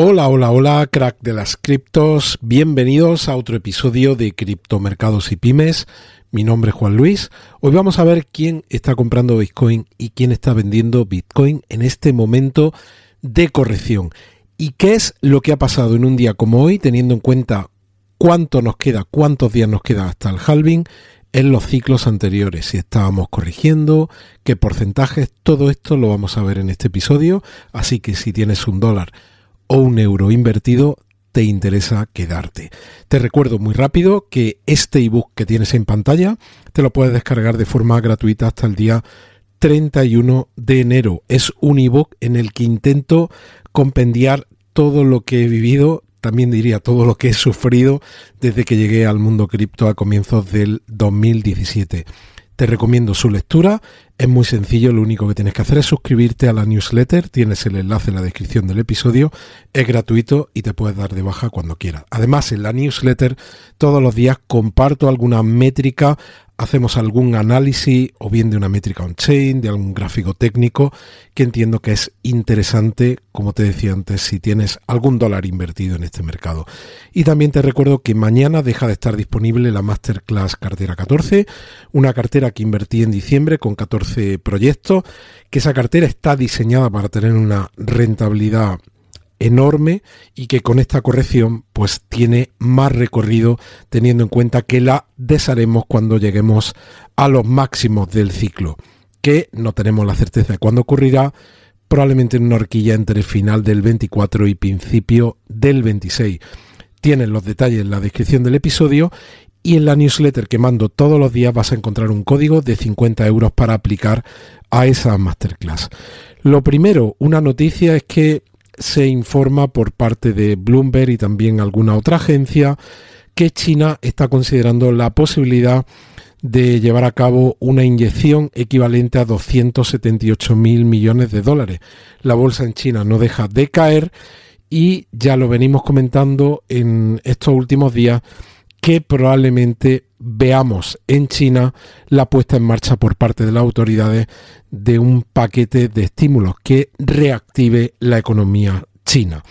Hola, hola, hola, crack de las criptos. Bienvenidos a otro episodio de Criptomercados y Pymes. Mi nombre es Juan Luis. Hoy vamos a ver quién está comprando Bitcoin y quién está vendiendo Bitcoin en este momento de corrección. ¿Y qué es lo que ha pasado en un día como hoy, teniendo en cuenta cuánto nos queda, cuántos días nos queda hasta el halving en los ciclos anteriores, si estábamos corrigiendo, qué porcentajes, todo esto lo vamos a ver en este episodio. Así que si tienes un dólar o un euro invertido, te interesa quedarte. Te recuerdo muy rápido que este ebook que tienes en pantalla te lo puedes descargar de forma gratuita hasta el día 31 de enero. Es un ebook en el que intento compendiar todo lo que he vivido, también diría todo lo que he sufrido desde que llegué al mundo cripto a comienzos del 2017. Te recomiendo su lectura. Es muy sencillo, lo único que tienes que hacer es suscribirte a la newsletter. Tienes el enlace en la descripción del episodio. Es gratuito y te puedes dar de baja cuando quieras. Además, en la newsletter todos los días comparto alguna métrica hacemos algún análisis o bien de una métrica on-chain, de algún gráfico técnico que entiendo que es interesante, como te decía antes, si tienes algún dólar invertido en este mercado. Y también te recuerdo que mañana deja de estar disponible la Masterclass Cartera 14, una cartera que invertí en diciembre con 14 proyectos, que esa cartera está diseñada para tener una rentabilidad enorme y que con esta corrección pues tiene más recorrido teniendo en cuenta que la desharemos cuando lleguemos a los máximos del ciclo que no tenemos la certeza de cuándo ocurrirá probablemente en una horquilla entre el final del 24 y principio del 26 tienen los detalles en la descripción del episodio y en la newsletter que mando todos los días vas a encontrar un código de 50 euros para aplicar a esa masterclass. Lo primero, una noticia es que se informa por parte de Bloomberg y también alguna otra agencia que China está considerando la posibilidad de llevar a cabo una inyección equivalente a 278 mil millones de dólares. La bolsa en China no deja de caer y ya lo venimos comentando en estos últimos días que probablemente veamos en China la puesta en marcha por parte de las autoridades de un paquete de estímulos que reactive la economía china.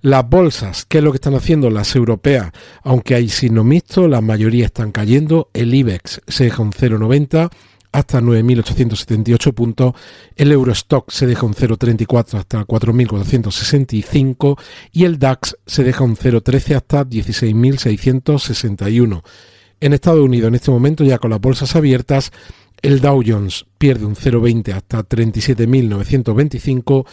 Las bolsas, ¿qué es lo que están haciendo las europeas? Aunque hay signo mixto, la mayoría están cayendo. El IBEX se deja un 0,90 hasta 9.878 puntos. El Eurostock se deja un 0,34 hasta 4.465 y el DAX se deja un 0,13 hasta 16.661. En Estados Unidos, en este momento, ya con las bolsas abiertas, el Dow Jones pierde un 0,20 hasta 37.925,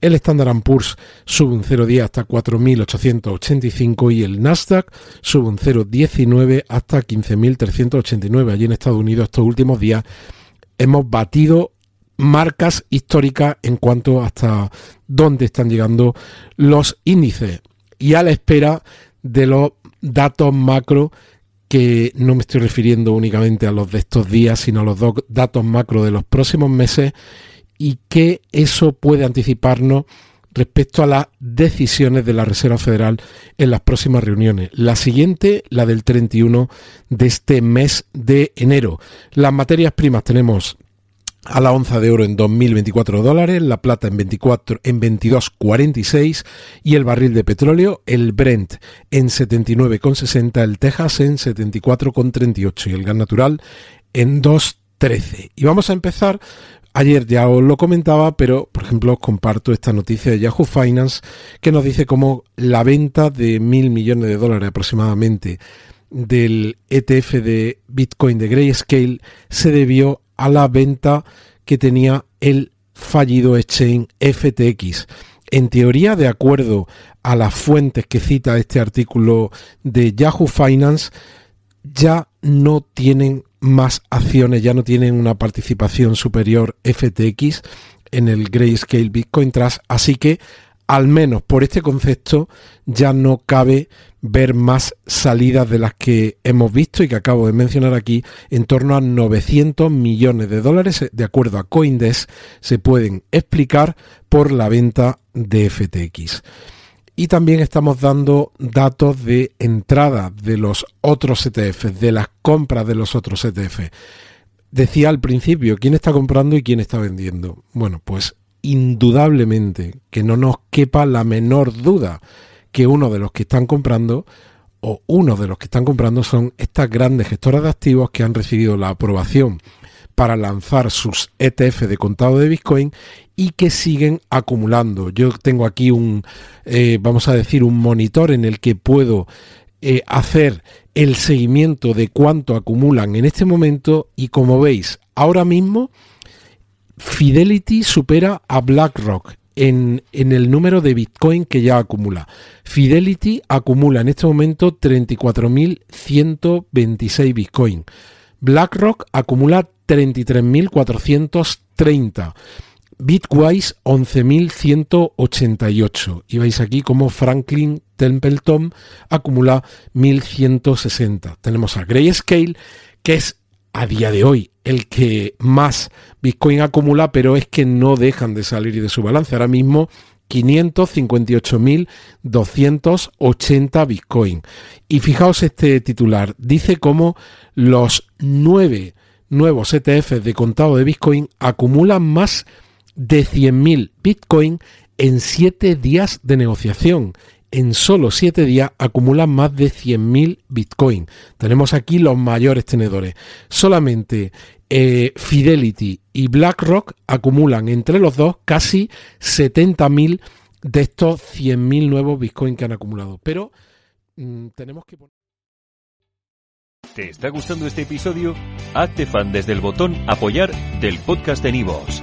el Standard Poor's sube un 0,10 hasta 4.885 y el Nasdaq sube un 0,19 hasta 15.389. Allí en Estados Unidos estos últimos días hemos batido marcas históricas en cuanto hasta dónde están llegando los índices y a la espera de los datos macro que no me estoy refiriendo únicamente a los de estos días, sino a los datos macro de los próximos meses y que eso puede anticiparnos respecto a las decisiones de la Reserva Federal en las próximas reuniones. La siguiente, la del 31 de este mes de enero. Las materias primas tenemos a la onza de oro en 2.024 dólares, la plata en, 24, en 22,46 y el barril de petróleo, el Brent en 79,60, el Texas en 74,38 y el gas natural en 2,13. Y vamos a empezar, ayer ya os lo comentaba, pero por ejemplo os comparto esta noticia de Yahoo Finance que nos dice cómo la venta de mil millones de dólares aproximadamente del ETF de Bitcoin de Grayscale se debió a la venta que tenía el fallido exchange FTX. En teoría, de acuerdo a las fuentes que cita este artículo de Yahoo Finance, ya no tienen más acciones, ya no tienen una participación superior FTX en el Grayscale Bitcoin Trust, así que al menos por este concepto ya no cabe ver más salidas de las que hemos visto y que acabo de mencionar aquí, en torno a 900 millones de dólares, de acuerdo a Coindesk, se pueden explicar por la venta de FTX. Y también estamos dando datos de entrada de los otros ETFs, de las compras de los otros ETFs. Decía al principio, ¿quién está comprando y quién está vendiendo? Bueno, pues indudablemente, que no nos quepa la menor duda, que uno de los que están comprando o uno de los que están comprando son estas grandes gestoras de activos que han recibido la aprobación para lanzar sus ETF de contado de Bitcoin y que siguen acumulando. Yo tengo aquí un, eh, vamos a decir, un monitor en el que puedo eh, hacer el seguimiento de cuánto acumulan en este momento y como veis, ahora mismo Fidelity supera a BlackRock en, el número de Bitcoin que ya acumula. Fidelity acumula en este momento 34.126 Bitcoin. BlackRock acumula 33.430. Bitwise 11.188. Y veis aquí como Franklin Templeton acumula 1.160. Tenemos a Grayscale, que es a día de hoy el que más Bitcoin acumula, pero es que no dejan de salir de su balance. Ahora mismo 558.280 Bitcoin. Y fijaos este titular, dice como los nueve nuevos ETFs de contado de Bitcoin acumulan más de 100.000 Bitcoin en 7 días de negociación. En solo 7 días acumulan más de 100.000 Bitcoin. Tenemos aquí los mayores tenedores. Solamente eh, Fidelity y BlackRock acumulan entre los dos casi 70.000 de estos 100.000 nuevos Bitcoin que han acumulado. Pero mm, tenemos que. ¿Te está gustando este episodio? Hazte fan desde el botón apoyar del podcast de Nivos.